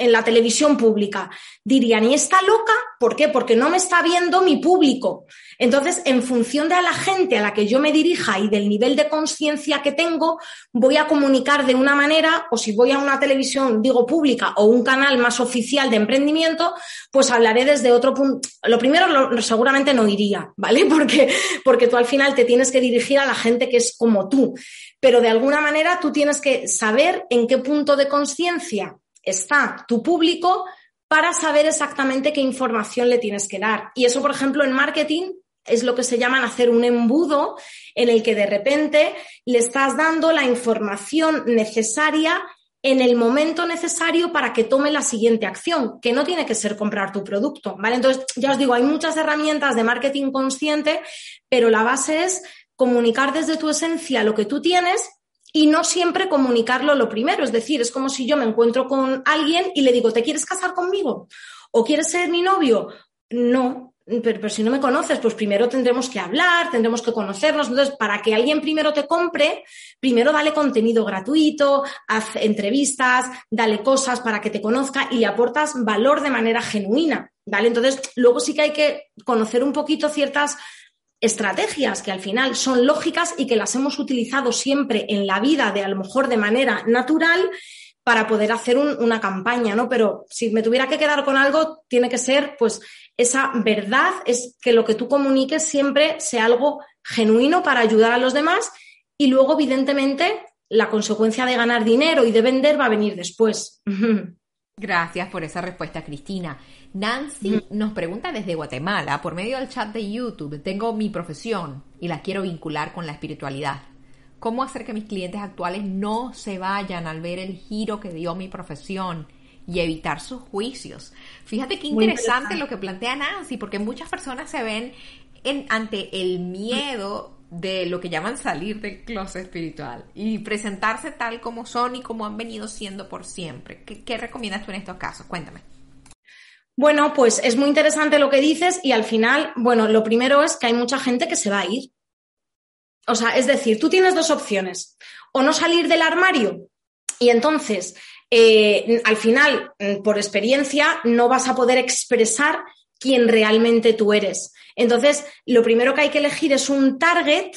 en la televisión pública, dirían, ¿y está loca? ¿Por qué? Porque no me está viendo mi público. Entonces, en función de la gente a la que yo me dirija y del nivel de conciencia que tengo, voy a comunicar de una manera, o si voy a una televisión, digo, pública o un canal más oficial de emprendimiento, pues hablaré desde otro punto. Lo primero, seguramente no iría, ¿vale? Porque, porque tú al final te tienes que dirigir a la gente que es como tú. Pero de alguna manera tú tienes que saber en qué punto de conciencia está tu público para saber exactamente qué información le tienes que dar. Y eso, por ejemplo, en marketing es lo que se llama hacer un embudo en el que de repente le estás dando la información necesaria en el momento necesario para que tome la siguiente acción, que no tiene que ser comprar tu producto, ¿vale? Entonces, ya os digo, hay muchas herramientas de marketing consciente, pero la base es comunicar desde tu esencia lo que tú tienes y no siempre comunicarlo lo primero. Es decir, es como si yo me encuentro con alguien y le digo, ¿te quieres casar conmigo? ¿O quieres ser mi novio? No, pero, si no me conoces, pues primero tendremos que hablar, tendremos que conocernos. Entonces, para que alguien primero te compre, primero dale contenido gratuito, haz entrevistas, dale cosas para que te conozca y le aportas valor de manera genuina. ¿Vale? Entonces, luego sí que hay que conocer un poquito ciertas estrategias que al final son lógicas y que las hemos utilizado siempre en la vida de a lo mejor de manera natural para poder hacer una campaña, ¿no? Pero si me tuviera que quedar con algo, tiene que ser, pues, esa verdad, es que lo que tú comuniques siempre sea algo genuino para ayudar a los demás y luego, evidentemente, la consecuencia de ganar dinero y de vender va a venir después. Gracias por esa respuesta, Cristina. Nancy nos pregunta desde Guatemala, por medio del chat de YouTube, tengo mi profesión y la quiero vincular con la espiritualidad. ¿Cómo hacer que mis clientes actuales no se vayan al ver el giro que dio mi profesión y evitar sus juicios? Fíjate qué interesante, lo que plantea Nancy, porque muchas personas se ven en, ante el miedo de lo que llaman salir del closet espiritual y presentarse tal como son y como han venido siendo por siempre. ¿Qué, qué recomiendas tú en estos casos? Cuéntame. Bueno, pues es muy interesante lo que dices y al final, bueno, lo primero es que hay mucha gente que se va a ir. O sea, es decir, tú tienes dos opciones. O no salir del armario y entonces, eh, al final, mm, por experiencia, no vas a poder expresar quién realmente tú eres. Entonces, lo primero que hay que elegir es un target,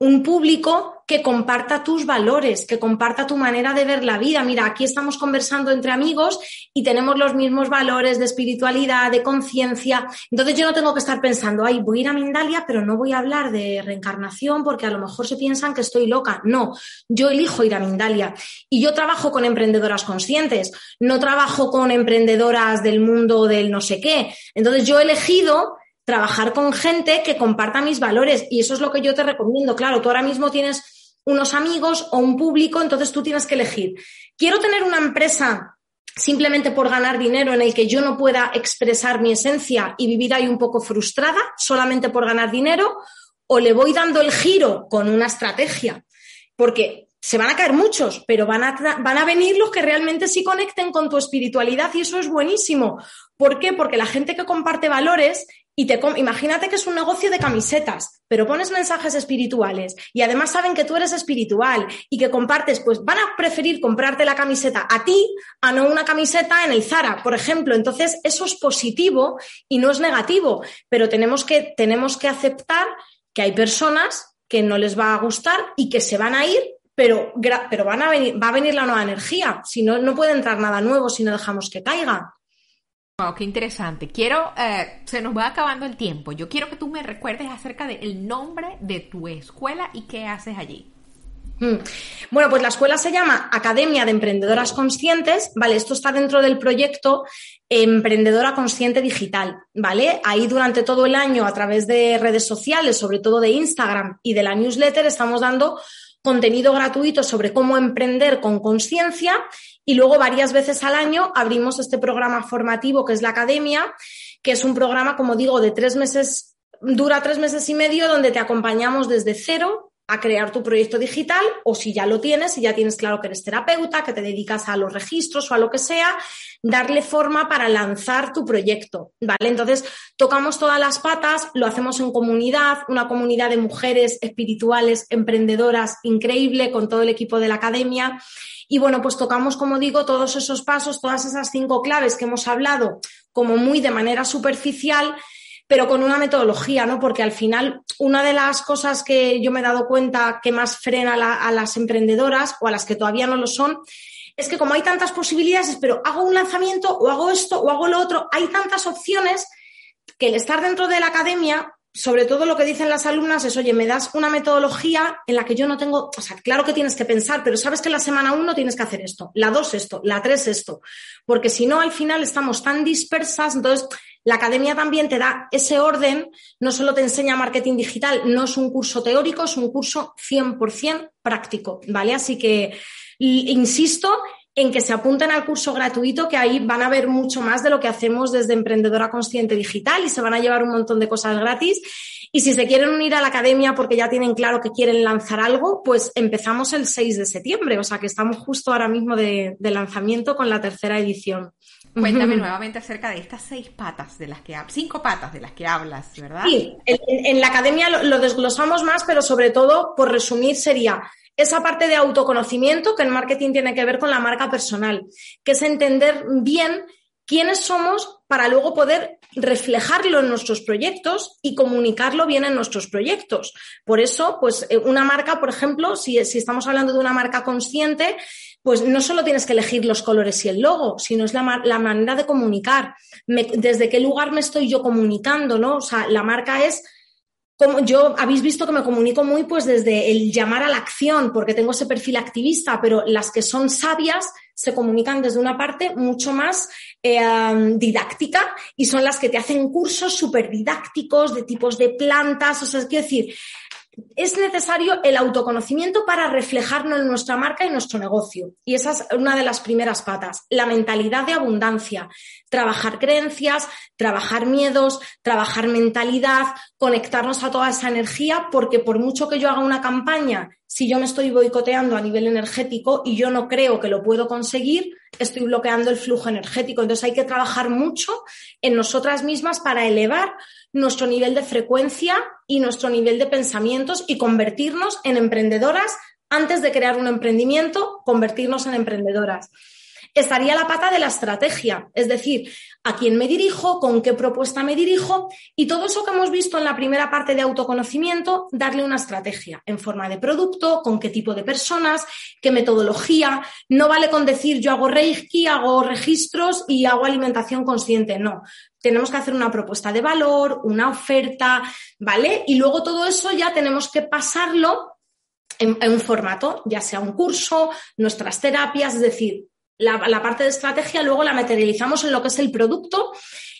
un público que comparta tus valores, que comparta tu manera de ver la vida. Mira, aquí estamos conversando entre amigos y tenemos los mismos valores de espiritualidad, de conciencia. Entonces yo no tengo que estar pensando, ay, voy a ir a Mindalia, pero no voy a hablar de reencarnación porque a lo mejor se piensan que estoy loca. No, yo elijo ir a Mindalia. Y yo trabajo con emprendedoras conscientes, no trabajo con emprendedoras del mundo del no sé qué. Entonces yo he elegido trabajar con gente que comparta mis valores y eso es lo que yo te recomiendo. Claro, tú ahora mismo tienes unos amigos o un público, entonces tú tienes que elegir. Quiero tener una empresa simplemente por ganar dinero en el que yo no pueda expresar mi esencia y vivir ahí un poco frustrada solamente por ganar dinero, o le voy dando el giro con una estrategia. Porque se van a caer muchos, pero van a, van a venir los que realmente sí conecten con tu espiritualidad y eso es buenísimo. ¿Por qué? Porque la gente que comparte valores y te imagínate que es un negocio de camisetas, pero pones mensajes espirituales y además saben que tú eres espiritual y que compartes, pues van a preferir comprarte la camiseta a ti a no una camiseta en el Zara, por ejemplo. Entonces, eso es positivo y no es negativo, pero tenemos que, tenemos que aceptar que hay personas que no les va a gustar y que se van a ir, pero, pero a venir, va a venir la nueva energía. Si no, no puede entrar nada nuevo si no dejamos que caiga. Wow, qué interesante. Quiero, eh, se nos va acabando el tiempo. Yo quiero que tú me recuerdes acerca del nombre de tu escuela y qué haces allí. Hmm. Bueno, pues la escuela se llama Academia de Emprendedoras Conscientes, ¿vale? Esto está dentro del proyecto Emprendedora Consciente Digital, ¿vale? Ahí durante todo el año, a través de redes sociales, sobre todo de Instagram y de la newsletter, estamos dando contenido gratuito sobre cómo emprender con conciencia y luego varias veces al año abrimos este programa formativo que es la academia, que es un programa, como digo, de tres meses, dura tres meses y medio, donde te acompañamos desde cero a crear tu proyecto digital o si ya lo tienes, si ya tienes claro que eres terapeuta, que te dedicas a los registros o a lo que sea, darle forma para lanzar tu proyecto, ¿vale? Entonces, tocamos todas las patas, lo hacemos en comunidad, una comunidad de mujeres espirituales, emprendedoras, increíble, con todo el equipo de la academia. Y bueno, pues tocamos, como digo, todos esos pasos, todas esas cinco claves que hemos hablado como muy de manera superficial, pero con una metodología, ¿no? Porque al final, una de las cosas que yo me he dado cuenta que más frena a las emprendedoras o a las que todavía no lo son, es que como hay tantas posibilidades, pero hago un lanzamiento o hago esto o hago lo otro, hay tantas opciones que el estar dentro de la academia sobre todo lo que dicen las alumnas es, oye, me das una metodología en la que yo no tengo, o sea, claro que tienes que pensar, pero sabes que la semana uno tienes que hacer esto, la dos esto, la tres esto, porque si no, al final estamos tan dispersas, entonces la academia también te da ese orden, no solo te enseña marketing digital, no es un curso teórico, es un curso 100% práctico, ¿vale? Así que, insisto, en que se apunten al curso gratuito, que ahí van a ver mucho más de lo que hacemos desde Emprendedora Consciente Digital y se van a llevar un montón de cosas gratis. Y si se quieren unir a la academia porque ya tienen claro que quieren lanzar algo, pues empezamos el 6 de septiembre, o sea que estamos justo ahora mismo de, lanzamiento con la tercera edición. Cuéntame nuevamente acerca de estas seis patas de las que hablas, cinco patas de las que hablas, ¿verdad? Sí, en, la academia lo, desglosamos más, pero sobre todo, por resumir, sería esa parte de autoconocimiento que en marketing tiene que ver con la marca personal, que es entender bien quiénes somos para luego poder reflejarlo en nuestros proyectos y comunicarlo bien en nuestros proyectos. Por eso, pues eh, una marca, por ejemplo, si, estamos hablando de una marca consciente, pues no solo tienes que elegir los colores y el logo, sino es la, manera de comunicar, desde qué lugar me estoy yo comunicando, ¿no? O sea, la marca es como yo habéis visto que me comunico muy pues desde el llamar a la acción, porque tengo ese perfil activista, pero las que son sabias se comunican desde una parte mucho más eh, didáctica y son las que te hacen cursos súper didácticos de tipos de plantas, o sea, es decir, es necesario el autoconocimiento para reflejarlo en nuestra marca y nuestro negocio. Y esa es una de las primeras patas, la mentalidad de abundancia. Trabajar creencias, trabajar miedos, trabajar mentalidad, conectarnos a toda esa energía, porque por mucho que yo haga una campaña, si yo me estoy boicoteando a nivel energético y yo no creo que lo puedo conseguir, estoy bloqueando el flujo energético. Entonces hay que trabajar mucho en nosotras mismas para elevar nuestro nivel de frecuencia y nuestro nivel de pensamientos y convertirnos en emprendedoras antes de crear un emprendimiento, convertirnos en emprendedoras estaría la pata de la estrategia, es decir, a quién me dirijo, con qué propuesta me dirijo y todo eso que hemos visto en la primera parte de autoconocimiento, darle una estrategia en forma de producto, con qué tipo de personas, qué metodología. No vale con decir yo hago Reiki, hago registros y hago alimentación consciente, no. Tenemos que hacer una propuesta de valor, una oferta, ¿vale? Y luego todo eso ya tenemos que pasarlo en, un formato, ya sea un curso, nuestras terapias, es decir, la, parte de estrategia luego la materializamos en lo que es el producto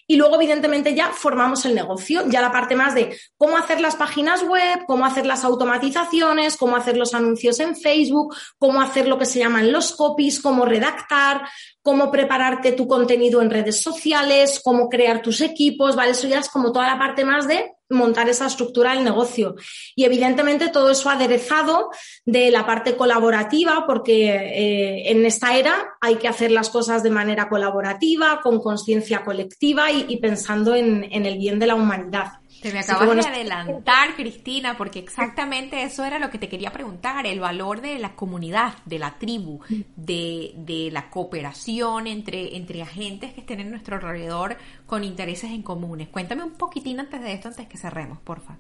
y luego, evidentemente, ya formamos el negocio. Ya la parte más de cómo hacer las páginas web, cómo hacer las automatizaciones, cómo hacer los anuncios en Facebook, cómo hacer lo que se llaman los copies, cómo redactar, cómo prepararte tu contenido en redes sociales, cómo crear tus equipos, ¿vale? Eso ya es como toda la parte más de montar esa estructura del negocio. Y evidentemente todo eso aderezado de la parte colaborativa, porque eh, en esta era hay que hacer las cosas de manera colaborativa, con conciencia colectiva y, pensando en el bien de la humanidad. Te me acabas de adelantar, Cristina, porque exactamente eso era lo que te quería preguntar, el valor de la comunidad, de la tribu, de, de la cooperación entre, entre agentes que estén en nuestro alrededor con intereses en comunes. Cuéntame un poquitín antes de esto, antes que cerremos, porfa.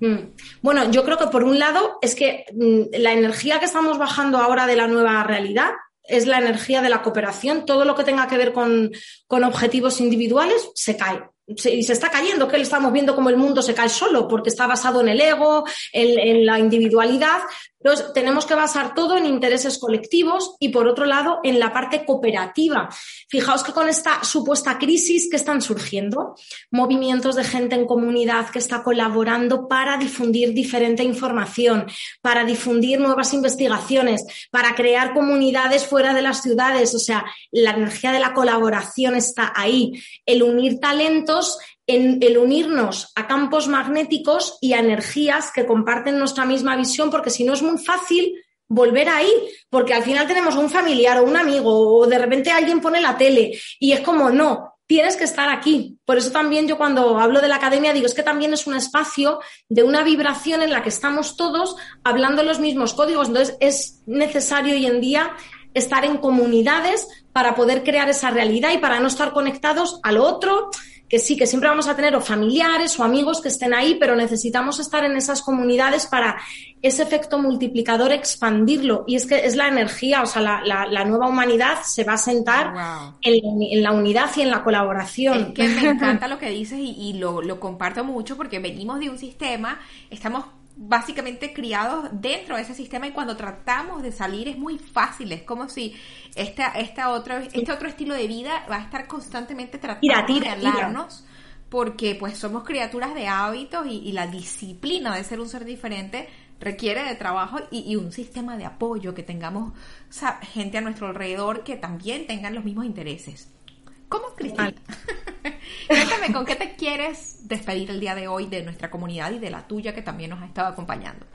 Mm. Bueno, yo creo que por un lado es que mm, la energía que estamos bajando ahora de la nueva realidad es la energía de la cooperación. Todo lo que tenga que ver con, con objetivos individuales se cae y se está cayendo, que estamos viendo como el mundo se cae solo, porque está basado en el ego, en, la individualidad. Entonces, tenemos que basar todo en intereses colectivos y, por otro lado, en la parte cooperativa. Fijaos que con esta supuesta crisis que están surgiendo, movimientos de gente en comunidad que está colaborando para difundir diferente información, para difundir nuevas investigaciones, para crear comunidades fuera de las ciudades. O sea, la energía de la colaboración está ahí. El unir talentos en el unirnos a campos magnéticos y a energías que comparten nuestra misma visión, porque si no es muy fácil volver ahí, porque al final tenemos un familiar o un amigo o de repente alguien pone la tele y es como, no, tienes que estar aquí. Por eso también yo cuando hablo de la academia digo, es que también es un espacio de una vibración en la que estamos todos hablando los mismos códigos. Entonces es necesario hoy en día estar en comunidades para poder crear esa realidad y para no estar conectados al otro que sí, que siempre vamos a tener o familiares o amigos que estén ahí, pero necesitamos estar en esas comunidades para ese efecto multiplicador expandirlo. Y es que es la energía, o sea, la, nueva humanidad se va a sentar en, la unidad y en la colaboración. Es que me encanta lo que dices y, y lo, lo comparto mucho porque venimos de un sistema, estamos básicamente criados dentro de ese sistema y cuando tratamos de salir es muy fácil, es como si este, esta otro, este otro estilo de vida va a estar constantemente tratando de hablarnos porque pues somos criaturas de hábitos y, la disciplina de ser un ser diferente requiere de trabajo y, un sistema de apoyo, que tengamos gente a nuestro alrededor que también tengan los mismos intereses. ¿Cómo, Cristina? Cuéntame, ¿con qué te quieres despedir el día de hoy de nuestra comunidad y de la tuya que también nos ha estado acompañando?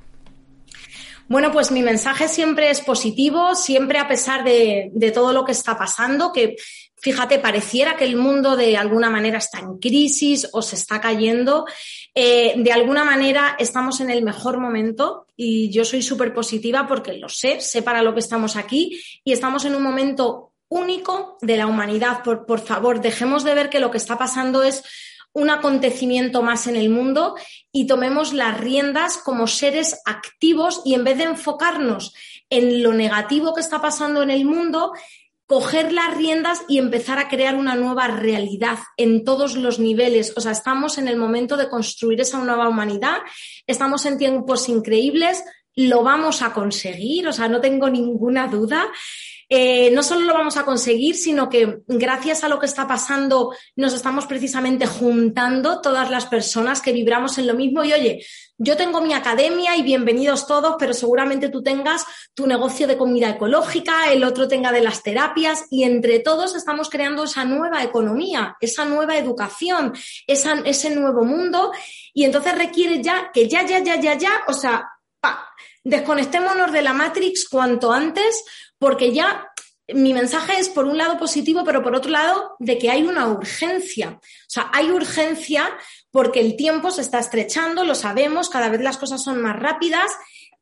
Bueno, pues mi mensaje siempre es positivo, siempre a pesar de, todo lo que está pasando, que fíjate, pareciera que el mundo de alguna manera está en crisis o se está cayendo. Eh, de alguna manera estamos en el mejor momento y yo soy súper positiva porque lo sé, sé para lo que estamos aquí y estamos en un momento único de la humanidad. Por, favor, dejemos de ver que lo que está pasando es un acontecimiento más en el mundo y tomemos las riendas como seres activos y en vez de enfocarnos en lo negativo que está pasando en el mundo, coger las riendas y empezar a crear una nueva realidad en todos los niveles. O sea, estamos en el momento de construir esa nueva humanidad, estamos en tiempos increíbles, lo vamos a conseguir, o sea, no tengo ninguna duda. Eh, no solo lo vamos a conseguir, sino que gracias a lo que está pasando nos estamos precisamente juntando todas las personas que vibramos en lo mismo. Y oye, yo tengo mi academia y bienvenidos todos, pero seguramente tú tengas tu negocio de comida ecológica, el otro tenga de las terapias y entre todos estamos creando esa nueva economía, esa nueva educación, ese nuevo mundo. Y entonces requiere ya que ya, ya, ya, ya, ya, o sea, pa, desconectémonos de la Matrix cuanto antes porque ya mi mensaje es, por un lado, positivo, pero por otro lado, de que hay una urgencia. O sea, hay urgencia porque el tiempo se está estrechando, lo sabemos, cada vez las cosas son más rápidas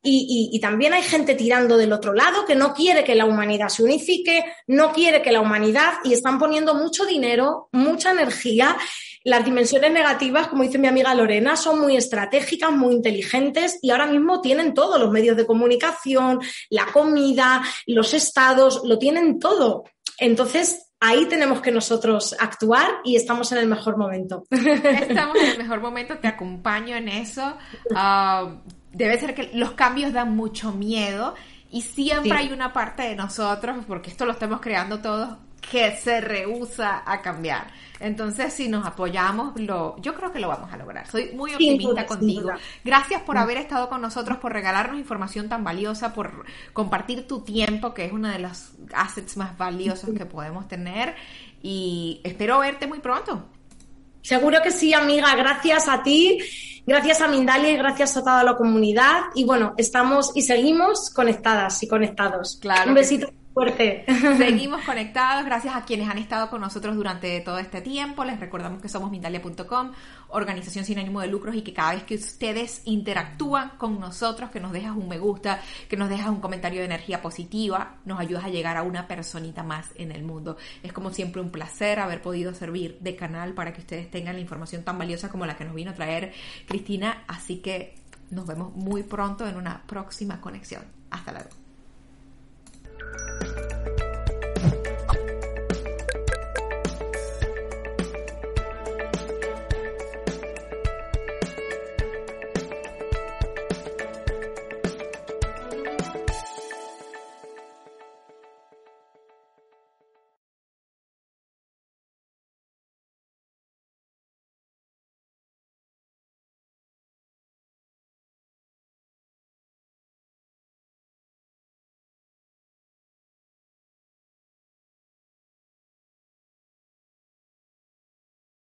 y, también hay gente tirando del otro lado que no quiere que la humanidad se unifique, no quiere que la humanidad y están poniendo mucho dinero, mucha energía. Las dimensiones negativas, como dice mi amiga Lorena, son muy estratégicas, muy inteligentes y ahora mismo tienen todos los medios de comunicación, la comida, los estados, lo tienen todo. Entonces, ahí tenemos que nosotros actuar y estamos en el mejor momento. Estamos en el mejor momento, te acompaño en eso. Ah, debe ser que los cambios dan mucho miedo y siempre hay una parte de nosotros, porque esto lo estamos creando todos, que se rehúsa a cambiar. Entonces, si nos apoyamos, lo, yo creo que lo vamos a lograr. Soy muy optimista contigo. Gracias por mm. haber estado con nosotros, por regalarnos información tan valiosa, por compartir tu tiempo, que es uno de los assets más valiosos que podemos tener. Y espero verte muy pronto. Seguro que sí, amiga. Gracias a ti. Gracias a Mindalia y gracias a toda la comunidad. Y bueno, estamos y seguimos conectadas y conectados. Claro. Un besito fuerte. Seguimos conectados, gracias a quienes han estado con nosotros durante todo este tiempo. Les recordamos que somos Mindalia.com, organización sin ánimo de lucros y que cada vez que ustedes interactúan con nosotros, que nos dejas un me gusta, que nos dejas un comentario de energía positiva, nos ayudas a llegar a una personita más en el mundo. Es como siempre un placer haber podido servir de canal para que ustedes tengan la información tan valiosa como la que nos vino a traer Cristina. Así que nos vemos muy pronto en una próxima conexión. Hasta luego. ピッ!